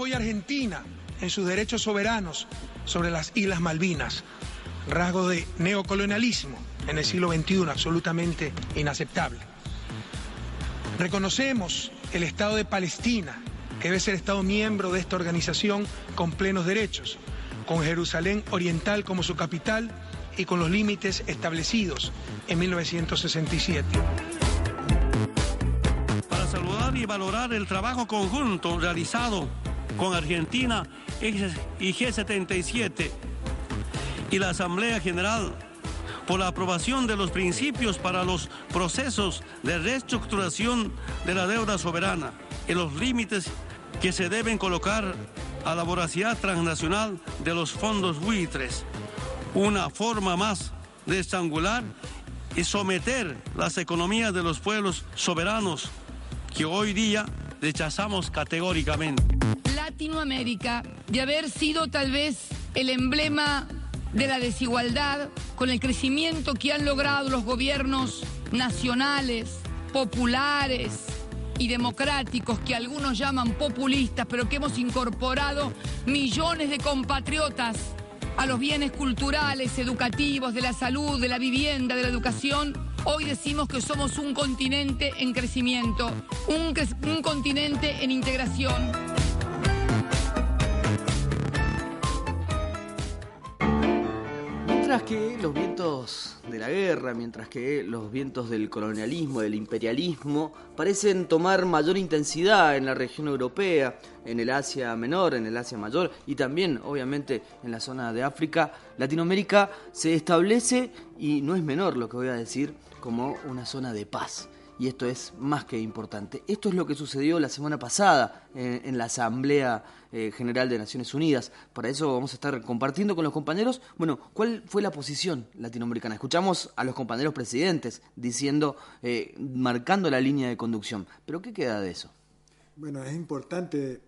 Apoya a Argentina en sus derechos soberanos sobre las Islas Malvinas, rasgo de neocolonialismo en el siglo XXI absolutamente inaceptable. Reconocemos el Estado de Palestina, que debe ser Estado miembro de esta organización con plenos derechos, con Jerusalén Oriental como su capital y con los límites establecidos en 1967 saludar y valorar el trabajo conjunto realizado con Argentina y G77 y la Asamblea General por la aprobación de los principios para los procesos de reestructuración de la deuda soberana y los límites que se deben colocar a la voracidad transnacional de los fondos buitres, una forma más de estrangular y someter las economías de los pueblos soberanos que hoy día rechazamos categóricamente. Latinoamérica, de haber sido tal vez el emblema de la desigualdad, con el crecimiento que han logrado los gobiernos nacionales, populares y democráticos, que algunos llaman populistas, pero que hemos incorporado millones de compatriotas a los bienes culturales, educativos, de la salud, de la vivienda, de la educación, hoy decimos que somos un continente en crecimiento, un, un continente en integración. Mientras que los vientos de la guerra, mientras que los vientos del colonialismo, del imperialismo, parecen tomar mayor intensidad en la región europea, en el Asia Menor, en el Asia Mayor y también, obviamente, en la zona de África, Latinoamérica se establece, y no es menor lo que voy a decir, como una zona de paz y esto es más que importante. Esto es lo que sucedió la semana pasada en, la Asamblea eh, General de Naciones Unidas. Para eso vamos a estar compartiendo con los compañeros, bueno, cuál fue la posición latinoamericana. Escuchamos a los compañeros presidentes diciendo, eh, marcando la línea de conducción, pero ¿qué queda de eso? Bueno, es importante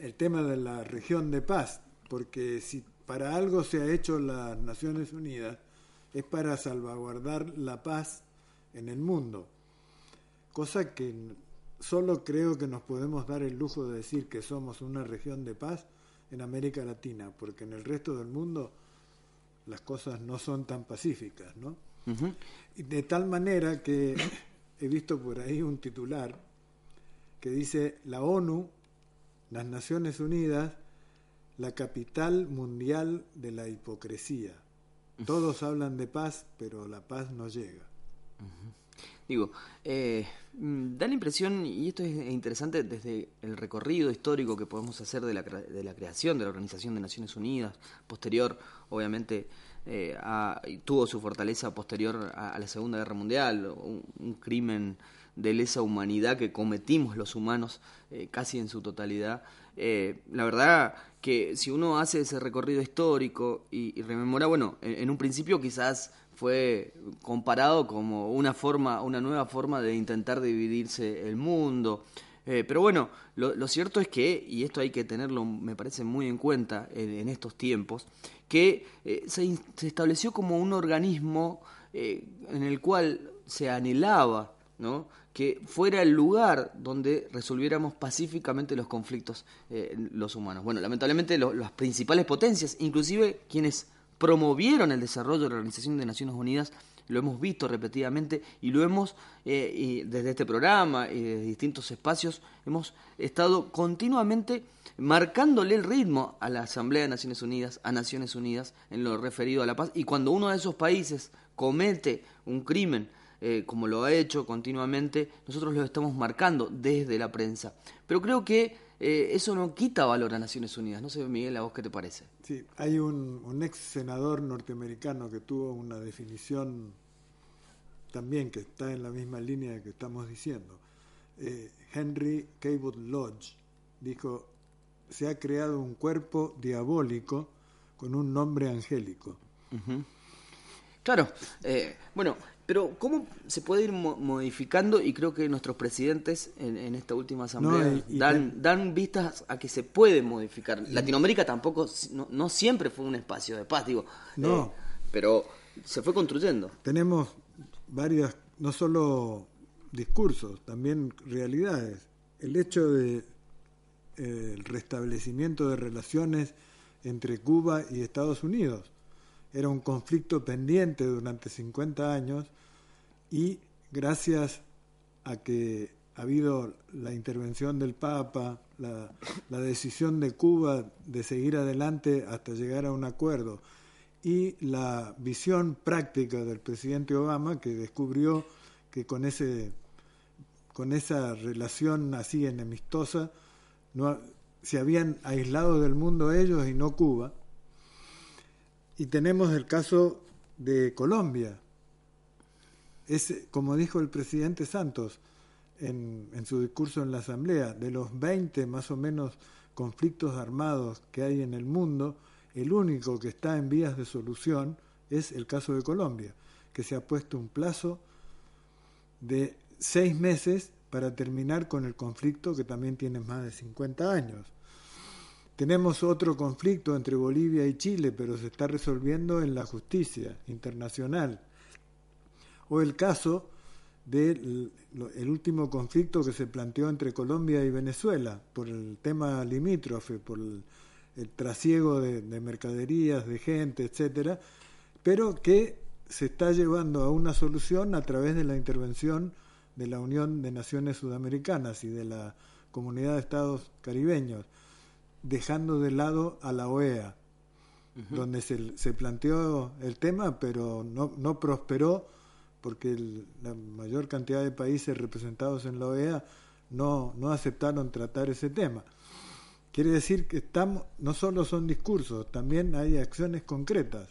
el tema de la región de paz, porque si para algo se ha hecho las Naciones Unidas, es para salvaguardar la paz en el mundo cosa que solo creo que nos podemos dar el lujo de decir que somos una región de paz en América Latina, porque en el resto del mundo las cosas no son tan pacíficas, ¿no? y de tal manera que he visto por ahí un titular que dice la ONU, las Naciones Unidas, la capital mundial de la hipocresía. Todos hablan de paz, pero la paz no llega. Digo, eh, mm, da la impresión, y esto es interesante desde el recorrido histórico que podemos hacer de la, de la creación de la Organización de Naciones Unidas, posterior, obviamente, eh, tuvo su fortaleza posterior a, la Segunda Guerra Mundial, un, crimen de lesa humanidad que cometimos los humanos eh, casi en su totalidad. la verdad que si uno hace ese recorrido histórico y, rememora, bueno, en un principio quizás fue comparado como una forma, una nueva forma de intentar dividirse el mundo. Eh, pero bueno, lo, cierto es que, y esto hay que tenerlo, me parece muy en cuenta en, estos tiempos, que eh, se, estableció como un organismo eh, en el cual se anhelaba ¿no? que fuera el lugar donde resolviéramos pacíficamente los conflictos los humanos. Bueno, lamentablemente las principales potencias, inclusive quienes promovieron el desarrollo de la Organización de Naciones Unidas, lo hemos visto repetidamente y lo hemos, eh, desde este programa y desde distintos espacios, hemos estado continuamente marcándole el ritmo a la Asamblea de Naciones Unidas, a Naciones Unidas, en lo referido a la paz. Y cuando uno de esos países comete un crimen, eh, como lo ha hecho continuamente, nosotros lo estamos marcando desde la prensa. Pero creo que eh, eso no quita valor a Naciones Unidas. No sé, Miguel, ¿a vos qué te parece? Sí, hay un, ex senador norteamericano que tuvo una definición también que está en la misma línea que estamos diciendo. eh, Henry Cabot Lodge, dijo, se ha creado un cuerpo diabólico con un nombre angélico. Claro, eh, bueno, pero ¿cómo se puede ir modificando? Y creo que nuestros presidentes en, esta última asamblea dan, dan vistas a que se puede modificar. Latinoamérica tampoco, no, siempre fue un espacio de paz, digo. No. Eh, pero se fue construyendo. Tenemos varias, no solo discursos, también realidades. El hecho de eh, el restablecimiento de relaciones entre Cuba y Estados Unidos era un conflicto pendiente durante 50 años y gracias a que ha habido la intervención del Papa, la, decisión de Cuba de seguir adelante hasta llegar a un acuerdo y la visión práctica del presidente Obama que descubrió que con ese con esa relación así enemistosa no, se habían aislado del mundo ellos y no Cuba y tenemos el caso de Colombia. Es, como dijo el presidente Santos en, en su discurso en la Asamblea, de los 20 más o menos conflictos armados que hay en el mundo, el único que está en vías de solución es el caso de Colombia, que se ha puesto un plazo de seis meses para terminar con el conflicto que también tiene más de 50 años. Tenemos otro conflicto entre Bolivia y Chile, pero se está resolviendo en la justicia internacional. O el caso del último conflicto que se planteó entre Colombia y Venezuela por el tema limítrofe, por el, trasiego de, de, mercaderías, de gente, etcétera, pero que se está llevando a una solución a través de la intervención de la Unión de Naciones Sudamericanas y de la Comunidad de Estados Caribeños dejando de lado a la OEA, donde se, se, planteó el tema, pero no, no prosperó porque la mayor cantidad de países representados en la OEA no, no aceptaron tratar ese tema. Quiere decir que estamos, no solo son discursos, también hay acciones concretas.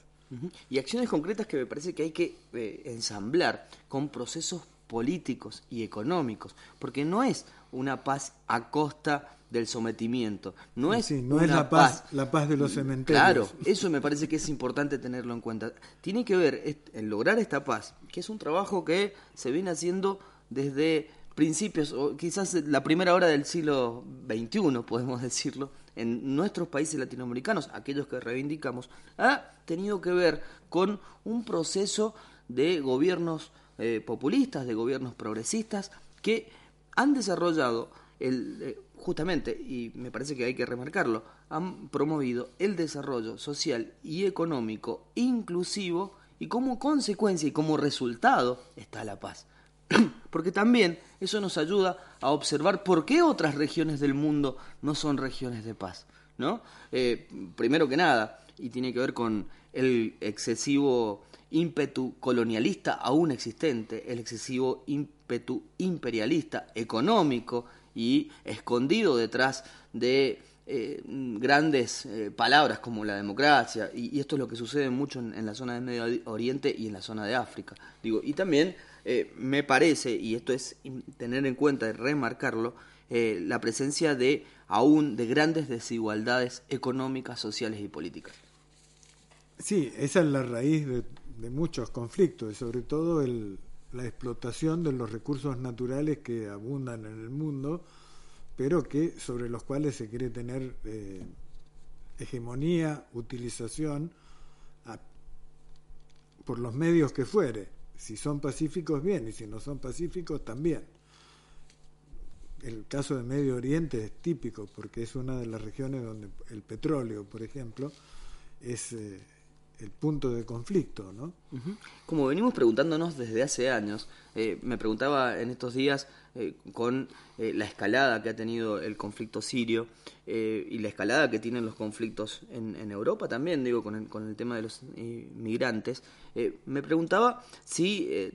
Y acciones concretas que me parece que hay que eh, ensamblar con procesos políticos y económicos, porque no es una paz a costa del sometimiento. No es, no es la paz, la paz de los cementerios. Claro, eso me parece que es importante tenerlo en cuenta. Tiene que ver en lograr esta paz, que es un trabajo que se viene haciendo desde principios, o quizás la primera hora del siglo XXI, podemos decirlo, en nuestros países latinoamericanos, aquellos que reivindicamos, ha tenido que ver con un proceso de gobiernos eh, populistas, de gobiernos progresistas, que han desarrollado el, eh, justamente, y me parece que hay que remarcarlo, han promovido el desarrollo social y económico inclusivo y como consecuencia y como resultado está la paz. Porque también eso nos ayuda a observar por qué otras regiones del mundo no son regiones de paz. ¿no? Eh, primero que nada, y tiene que ver con el excesivo ímpetu colonialista aún existente, el excesivo ímpetu imperialista económico y escondido detrás de eh, grandes eh, palabras como la democracia, y, esto es lo que sucede mucho en, la zona del Medio Oriente y en la zona de África. Digo, y también eh, me parece, y esto es tener en cuenta y remarcarlo, la presencia de aún de grandes desigualdades económicas, sociales y políticas. Sí, esa es la raíz de, de muchos conflictos y sobre todo el, la explotación de los recursos naturales que abundan en el mundo, pero que sobre los cuales se quiere tener eh, hegemonía, utilización por los medios que fuere. Si son pacíficos, bien, y si no son pacíficos, también. El caso de Medio Oriente es típico porque es una de las regiones donde el petróleo, por ejemplo, es eh, el punto de conflicto, ¿no? Como venimos preguntándonos desde hace años, eh, me preguntaba en estos días eh, con eh, la escalada que ha tenido el conflicto sirio y la escalada que tienen los conflictos en, Europa también, digo, con el, con el tema de los migrantes, me preguntaba si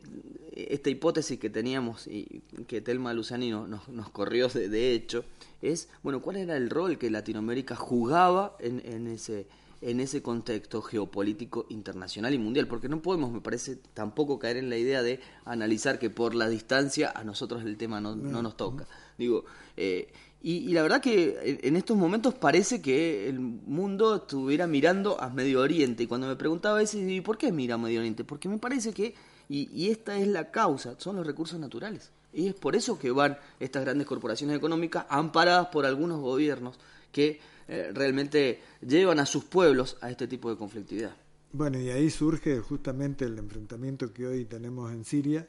esta hipótesis que teníamos y que Telma Luciani nos, nos corrió de, hecho, es, bueno, ¿cuál era el rol que Latinoamérica jugaba en, en ese en ese contexto geopolítico internacional y mundial, porque no podemos, me parece, tampoco caer en la idea de analizar que por la distancia a nosotros el tema no, no nos toca. Digo, eh, y, la verdad que en estos momentos parece que el mundo estuviera mirando a Medio Oriente. Y cuando me preguntaba a veces, ¿y por qué mira a Medio Oriente? Porque me parece que, y, y esta es la causa, son los recursos naturales. Y es por eso que van estas grandes corporaciones económicas amparadas por algunos gobiernos que eh, realmente llevan a sus pueblos a este tipo de conflictividad. Bueno, y ahí surge justamente el enfrentamiento que hoy tenemos en Siria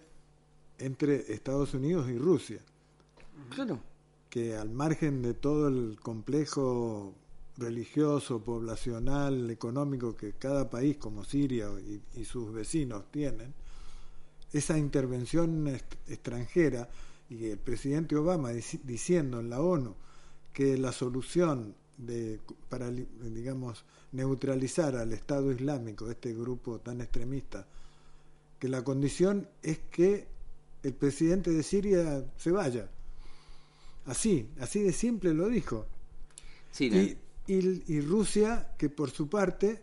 entre Estados Unidos y Rusia. Claro. Que al margen de todo el complejo religioso, poblacional, económico que cada país como Siria y, sus vecinos tienen, esa intervención extranjera y el presidente Obama diciendo en la ONU que la solución de, para, digamos, neutralizar al Estado Islámico, este grupo tan extremista, que la condición es que el presidente de Siria se vaya. Así, así de simple lo dijo. y, y, Rusia, que por su parte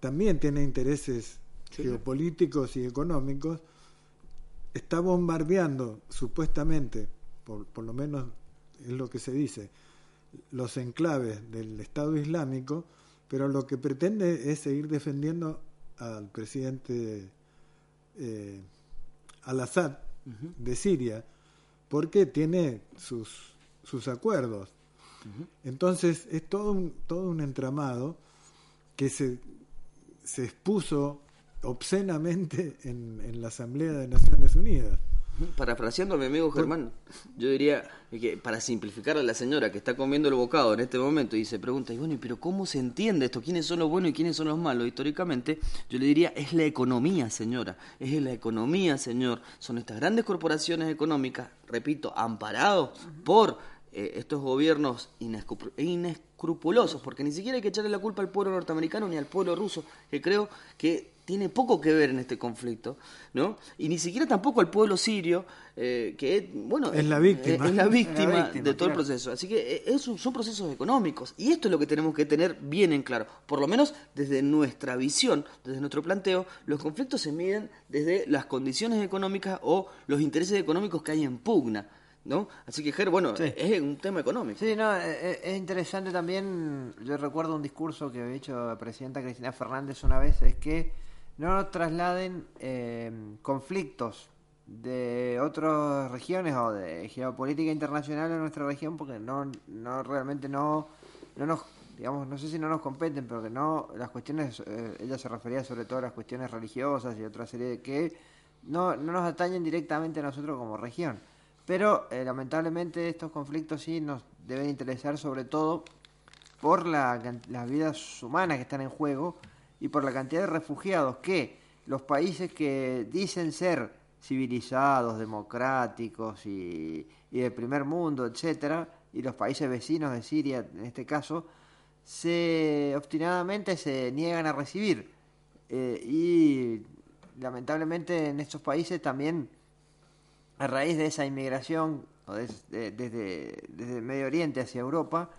también tiene intereses geopolíticos y económicos, está bombardeando supuestamente, por, por lo menos es lo que se dice, los enclaves del Estado Islámico, pero lo que pretende es seguir defendiendo al presidente eh, al-Assad de Siria, porque tiene sus, sus acuerdos. Entonces es todo un, todo un entramado que se, se expuso obscenamente en, en la Asamblea de Naciones Unidas. Parafraseando a mi amigo Germán, yo diría que para simplificar a la señora que está comiendo el bocado en este momento y se pregunta, y bueno, pero cómo se entiende esto? ¿Quiénes son los buenos y quiénes son los malos? Históricamente, yo le diría, es la economía, señora, es la economía, señor. Son estas grandes corporaciones económicas, repito, amparados por eh, estos gobiernos inescrupulosos, porque ni siquiera hay que echarle la culpa al pueblo norteamericano ni al pueblo ruso, que creo que tiene poco que ver en este conflicto, ¿no? Y ni siquiera tampoco al pueblo sirio, eh, que bueno, es la víctima, es, la víctima, de todo el proceso. Así que eh, son procesos económicos y esto es lo que tenemos que tener bien en claro. Por lo menos desde nuestra visión, desde nuestro planteo, los conflictos se miden desde las condiciones económicas o los intereses económicos que hay en pugna. ¿no? Así que, Ger, bueno, es un tema económico. Sí, no, es, e, es, interesante también, yo recuerdo un discurso que había hecho la presidenta Cristina Fernández una vez, es que no nos trasladen eh, conflictos de otras regiones o de geopolítica internacional en nuestra región porque no, no realmente no, no nos digamos no sé si no nos competen pero que no las cuestiones eh, ella se refería sobre todo a las cuestiones religiosas y otra serie de que no, no nos atañen directamente a nosotros como región. Pero eh, lamentablemente estos conflictos sí nos deben interesar sobre todo por la, las vidas humanas que están en juego y por la cantidad de refugiados que los países que dicen ser civilizados, democráticos y, de primer mundo, etcétera, y los países vecinos de Siria, en este caso, se obstinadamente se niegan a recibir. Eh, y lamentablemente en estos países también, a raíz de esa inmigración desde, desde, desde Medio Oriente hacia Europa,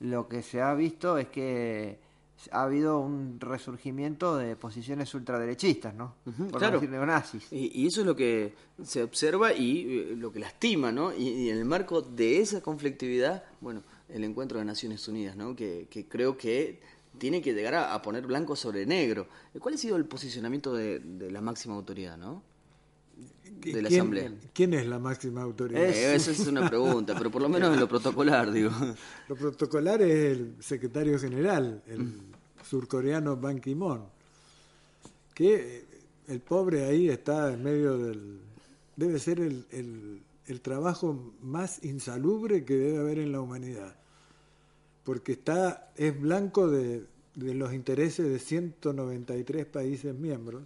lo que se ha visto es que ha habido un resurgimiento de posiciones ultraderechistas, ¿no? Por claro. decir neonazis. Y, eso es lo que se observa y eh, lo que lastima, ¿no? Y, en el marco de esa conflictividad, bueno, el encuentro de Naciones Unidas, ¿no? Que, creo que tiene que llegar a, poner blanco sobre negro. ¿Cuál ha sido el posicionamiento de, la máxima autoridad, no? De la Asamblea. ¿Quién es la máxima autoridad? Eh, esa es una pregunta, pero por lo menos en lo protocolar, digo. Lo protocolar es el secretario general, el mm. surcoreano Ban Ki-moon, que el pobre ahí está en medio del... Debe ser el, el, el trabajo más insalubre que debe haber en la humanidad, porque está es blanco de, de los intereses de 193 países miembros,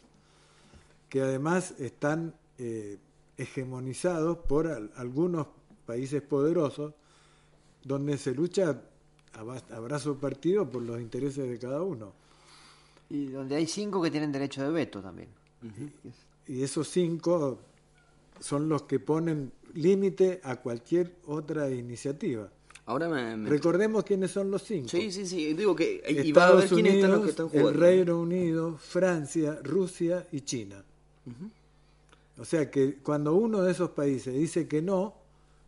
que además están eh, hegemonizados por algunos países poderosos donde se lucha a, brazo partido por los intereses de cada uno. Y donde hay cinco que tienen derecho de veto también. Y esos cinco son los que ponen límite a cualquier otra iniciativa. Ahora me, Recordemos quiénes son los cinco. Sí, sí, sí. Digo que y va a ver quiénes están los que están jugando. El Reino Unido, Francia, Rusia y China. O sea que cuando uno de esos países dice que no,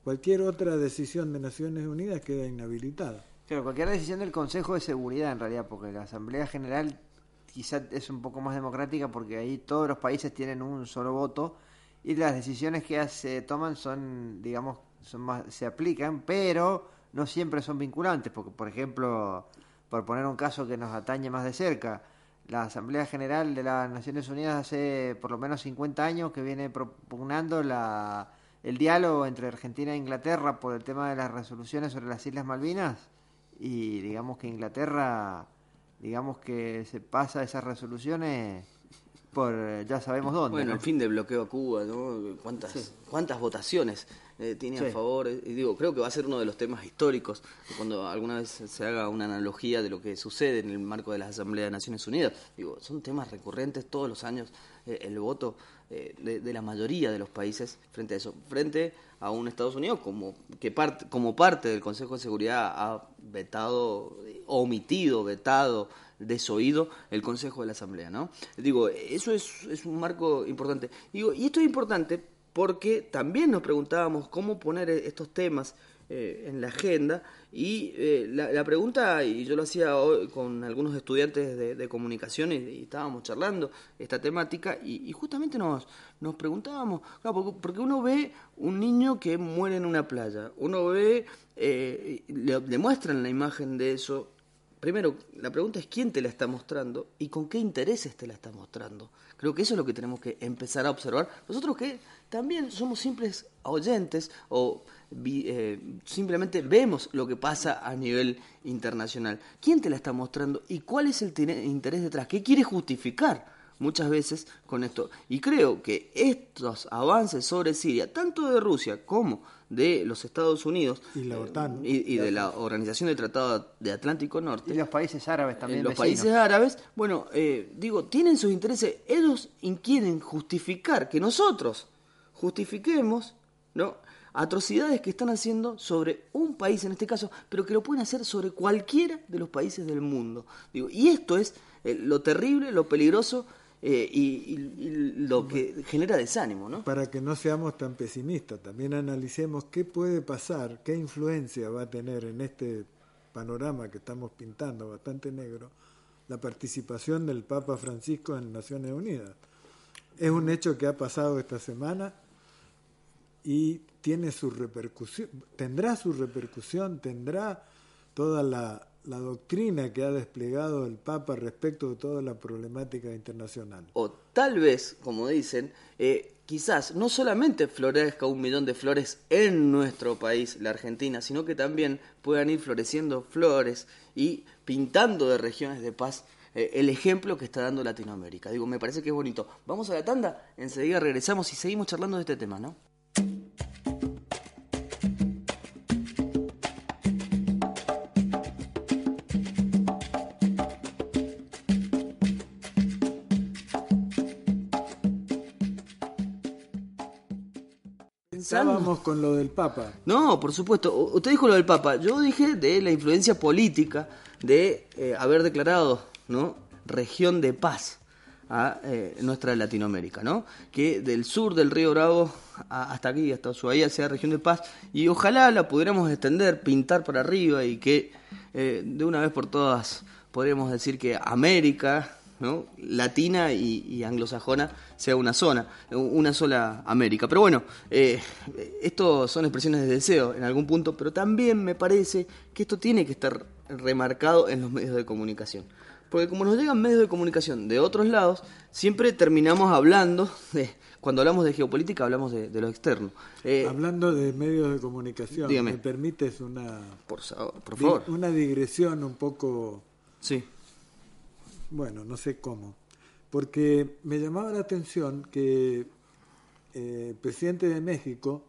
cualquier otra decisión de Naciones Unidas queda inhabilitada. Claro, cualquier decisión del Consejo de Seguridad en realidad, porque la Asamblea General quizás es un poco más democrática porque ahí todos los países tienen un solo voto y las decisiones que se toman son, digamos, son más, se aplican, pero no siempre son vinculantes, porque por ejemplo, por poner un caso que nos atañe más de cerca, la Asamblea General de las Naciones Unidas hace por lo menos 50 años que viene propugnando la, el diálogo entre Argentina e Inglaterra por el tema de las resoluciones sobre las Islas Malvinas y digamos que Inglaterra, digamos que se pasa esas resoluciones por ya sabemos dónde. Bueno, el fin del bloqueo a Cuba, ¿no? ¿Cuántas, cuántas votaciones eh, tiene a favor? Y digo, creo que va a ser uno de los temas históricos, cuando alguna vez se haga una analogía de lo que sucede en el marco de la Asamblea de Naciones Unidas. Digo, son temas recurrentes todos los años, eh, el voto eh, de, la mayoría de los países frente a eso, frente a un Estados Unidos como, que parte, como parte del Consejo de Seguridad ha vetado, omitido, vetado desoído el Consejo de la Asamblea, ¿no? Digo, eso es, es un marco importante. Digo, y esto es importante porque también nos preguntábamos cómo poner estos temas eh, en la agenda y eh, la, pregunta, y yo lo hacía hoy con algunos estudiantes de, comunicación y, estábamos charlando esta temática y, justamente nos, nos preguntábamos, porque, uno ve un niño que muere en una playa, uno ve, eh, le, le muestran la imagen de eso, primero, la pregunta es quién te la está mostrando y con qué intereses te la está mostrando. Creo que eso es lo que tenemos que empezar a observar. Nosotros que también somos simples oyentes o eh, simplemente vemos lo que pasa a nivel internacional. ¿Quién te la está mostrando y cuál es el interés detrás? ¿Qué quiere justificar? muchas veces con esto. Y creo que estos avances sobre Siria, tanto de Rusia como de los Estados Unidos y, la OTAN. y, de la Organización del Tratado de Atlántico Norte. Y los países árabes también. los países árabes, bueno, eh, digo, tienen sus intereses, ellos quieren justificar que nosotros justifiquemos, ¿no? atrocidades que están haciendo sobre un país en este caso, pero que lo pueden hacer sobre cualquiera de los países del mundo. Y esto es eh, lo terrible, lo peligroso eh, y, lo que genera desánimo. ¿no? Para que no seamos tan pesimistas, también analicemos qué puede pasar, qué influencia va a tener en este panorama que estamos pintando bastante negro la participación del Papa Francisco en Naciones Unidas. Es un hecho que ha pasado esta semana y tiene su repercusión, tendrá su repercusión, tendrá toda la doctrina que ha desplegado el Papa respecto de toda la problemática internacional. O tal vez, como dicen, eh, quizás no solamente florezca un millón de flores en nuestro país, la Argentina, sino que también puedan ir floreciendo flores y pintando de regiones de paz eh, el ejemplo que está dando Latinoamérica. Digo, me parece que es bonito. Vamos a la tanda, enseguida regresamos y seguimos charlando de este tema, ¿no? Estábamos con lo del Papa. No, por supuesto. Usted dijo lo del Papa. Yo dije de la influencia política de eh, haber declarado ¿no? región de paz a eh, nuestra Latinoamérica, ¿no? Que del sur del río Bravo hasta aquí, hasta Ushuaia, sea región de paz y ojalá la pudiéramos extender, pintar para arriba y que eh, de una vez por todas podríamos decir que América ¿no? latina y, anglosajona sea una zona, una sola América. Pero bueno, eh, esto son expresiones de deseo en algún punto, pero también me parece que esto tiene que estar remarcado en los medios de comunicación. Porque como nos llegan medios de comunicación de otros lados, siempre terminamos hablando de, cuando hablamos de geopolítica hablamos de, lo externo. Eh, hablando de medios de comunicación, ¿me permites una, por, por favor. una digresión un poco sí bueno, no sé cómo, porque me llamaba la atención que eh, el presidente de México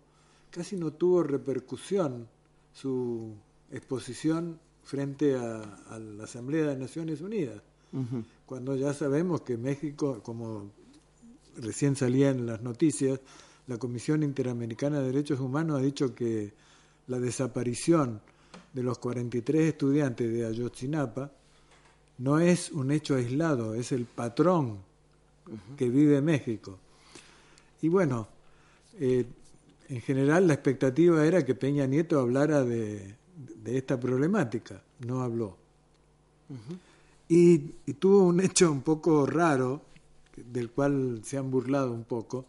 casi no tuvo repercusión su exposición frente a, la Asamblea de Naciones Unidas, cuando ya sabemos que México, como recién salía en las noticias, la Comisión Interamericana de Derechos Humanos ha dicho que la desaparición de los 43 estudiantes de Ayotzinapa no es un hecho aislado, es el patrón que vive México. Y bueno, eh, en general la expectativa era que Peña Nieto hablara de, esta problemática, no habló. y, tuvo un hecho un poco raro, del cual se han burlado un poco,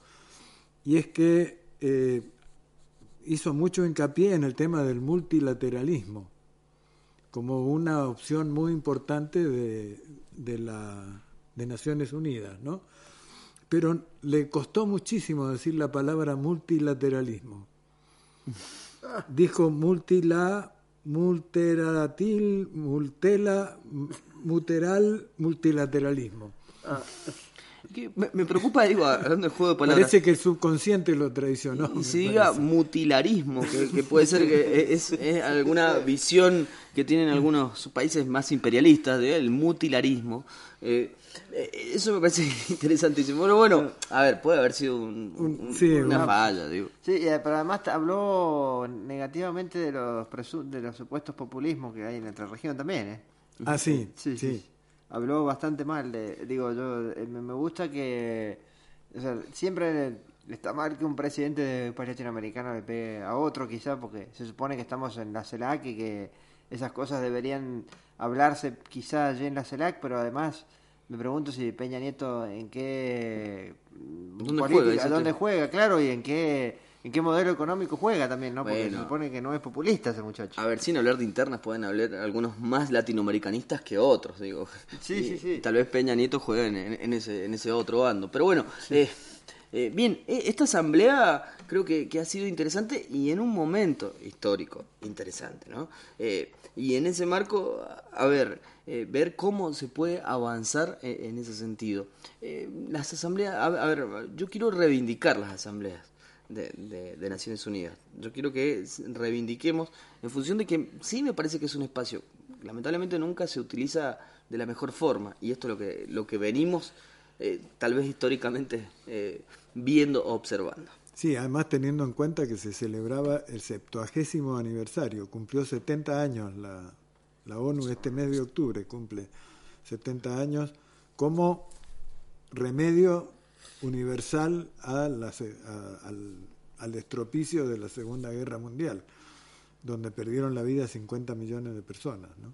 y es que eh, hizo mucho hincapié en el tema del multilateralismo como una opción muy importante de, de, la, de Naciones Unidas, ¿no? Pero le costó muchísimo decir la palabra multilateralismo. Dijo multila, multeratil, multela, muteral, multilateralismo. Me, preocupa, digo, hablando de juego de palabras. Parece que el subconsciente lo traicionó. Y se diga mutilarismo, que, puede ser que es, alguna visión que tienen algunos países más imperialistas del mutilarismo. Eh, eh, eso me parece interesantísimo. Pero bueno, a ver, puede haber sido una, falla, digo. Sí, pero además habló negativamente de los, de los supuestos populismos que hay en nuestra región también, ¿eh? Ah, sí, sí. sí habló bastante mal. De, digo, yo eh, me gusta que. O sea, siempre está mal que un presidente de país latinoamericano le pegue a otro, quizá, porque se supone que estamos en la CELAC y que esas cosas deberían hablarse quizá allí en la CELAC, pero además me pregunto si Peña Nieto en qué. ¿Dónde juega? ¿Dónde juega? Claro, y en qué en qué modelo económico juega también, ¿no? Porque se supone que no es populista ese muchacho. A ver, sin hablar de internas, pueden hablar algunos más latinoamericanistas que otros, digo. Sí, sí, sí. Tal vez Peña Nieto juegue en, ese, en ese otro bando. Pero bueno, eh, eh, bien, eh, esta asamblea creo que, ha sido interesante y en un momento histórico interesante, ¿no? y en ese marco, a ver, ver cómo se puede avanzar en, ese sentido. las asambleas, a ver, yo quiero reivindicar las asambleas de, Naciones Unidas. Yo quiero que reivindiquemos en función de que sí me parece que es un espacio, lamentablemente nunca se utiliza de la mejor forma y esto es lo que, lo que venimos eh, tal vez históricamente eh, viendo o observando. Sí, además teniendo en cuenta que se celebraba el septuagésimo aniversario, cumplió 70 años la, la ONU este mes de octubre, cumple 70 años, como remedio universal a al, al estropicio de la Segunda Guerra Mundial, donde perdieron la vida 50 millones de personas. ¿no?